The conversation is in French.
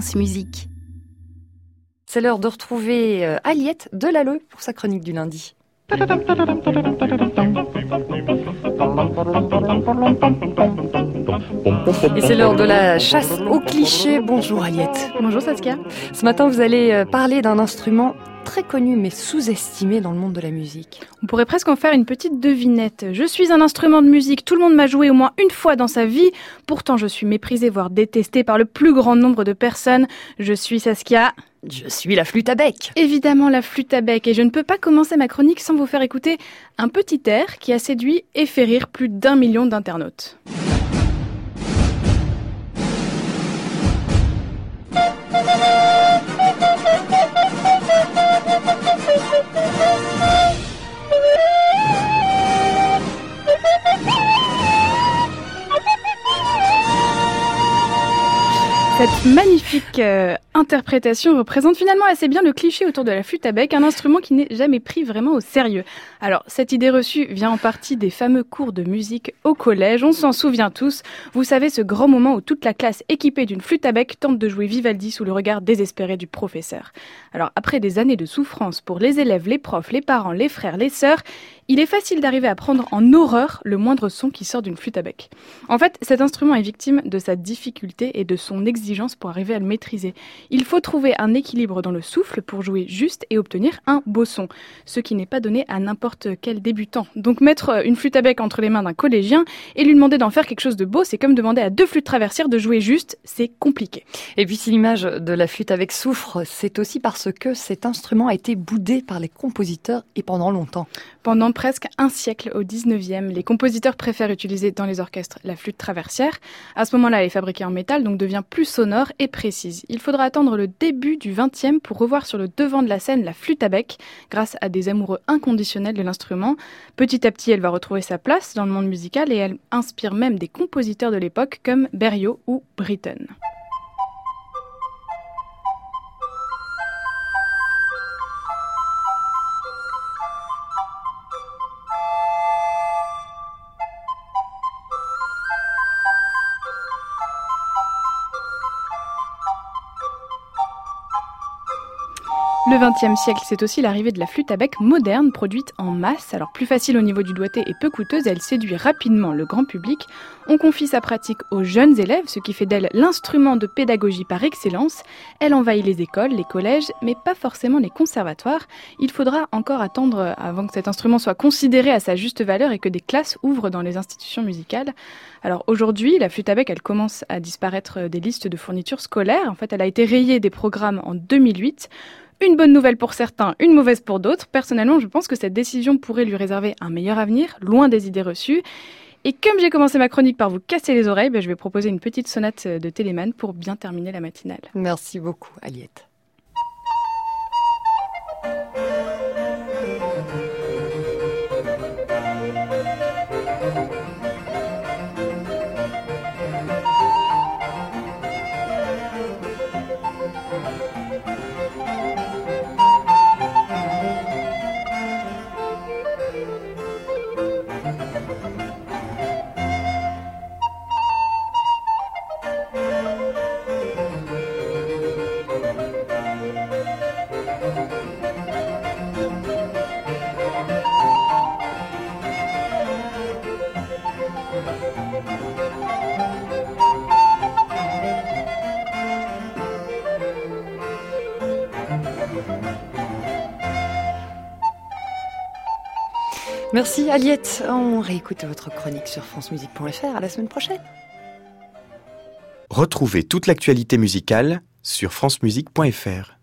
France Musique. C'est l'heure de retrouver euh, Aliette Delalleux pour sa chronique du lundi. Et c'est l'heure de la chasse aux clichés. Bonjour Aliette. Bonjour Saskia. Ce matin, vous allez euh, parler d'un instrument très connu mais sous-estimé dans le monde de la musique. On pourrait presque en faire une petite devinette. Je suis un instrument de musique, tout le monde m'a joué au moins une fois dans sa vie, pourtant je suis méprisé voire détesté par le plus grand nombre de personnes. Je suis Saskia. Je suis la flûte à bec. Évidemment la flûte à bec et je ne peux pas commencer ma chronique sans vous faire écouter un petit air qui a séduit et fait rire plus d'un million d'internautes. Cette magnifique euh, interprétation représente finalement assez bien le cliché autour de la flûte à bec, un instrument qui n'est jamais pris vraiment au sérieux. Alors, cette idée reçue vient en partie des fameux cours de musique au collège, on s'en souvient tous. Vous savez, ce grand moment où toute la classe équipée d'une flûte à bec tente de jouer Vivaldi sous le regard désespéré du professeur. Alors, après des années de souffrance pour les élèves, les profs, les parents, les frères, les sœurs, il est facile d'arriver à prendre en horreur le moindre son qui sort d'une flûte à bec. En fait, cet instrument est victime de sa difficulté et de son exigence pour arriver à le maîtriser. Il faut trouver un équilibre dans le souffle pour jouer juste et obtenir un beau son, ce qui n'est pas donné à n'importe quel débutant. Donc mettre une flûte à bec entre les mains d'un collégien et lui demander d'en faire quelque chose de beau, c'est comme demander à deux flûtes traversières de jouer juste, c'est compliqué. Et puis si l'image de la flûte avec souffre, c'est aussi parce que cet instrument a été boudé par les compositeurs et pendant longtemps. Pendant presque un siècle au 19e, les compositeurs préfèrent utiliser dans les orchestres la flûte traversière. À ce moment-là, elle est fabriquée en métal, donc devient plus sonore et précise. Il faudra attendre le début du 20e pour revoir sur le devant de la scène la flûte à bec, grâce à des amoureux inconditionnels de l'instrument. Petit à petit, elle va retrouver sa place dans le monde musical et elle inspire même des compositeurs de l'époque comme Berriot ou Britten. Le XXe siècle, c'est aussi l'arrivée de la flûte à bec moderne, produite en masse, alors plus facile au niveau du doigté et peu coûteuse, elle séduit rapidement le grand public. On confie sa pratique aux jeunes élèves, ce qui fait d'elle l'instrument de pédagogie par excellence. Elle envahit les écoles, les collèges, mais pas forcément les conservatoires. Il faudra encore attendre avant que cet instrument soit considéré à sa juste valeur et que des classes ouvrent dans les institutions musicales. Alors aujourd'hui, la flûte à bec, elle commence à disparaître des listes de fournitures scolaires. En fait, elle a été rayée des programmes en 2008. Une bonne nouvelle pour certains, une mauvaise pour d'autres. Personnellement, je pense que cette décision pourrait lui réserver un meilleur avenir, loin des idées reçues. Et comme j'ai commencé ma chronique par vous casser les oreilles, ben, je vais proposer une petite sonate de Téléman pour bien terminer la matinale. Merci beaucoup, Aliette. Merci Aliette. On réécoute votre chronique sur francemusique.fr. À la semaine prochaine. Retrouvez toute l'actualité musicale sur francemusique.fr.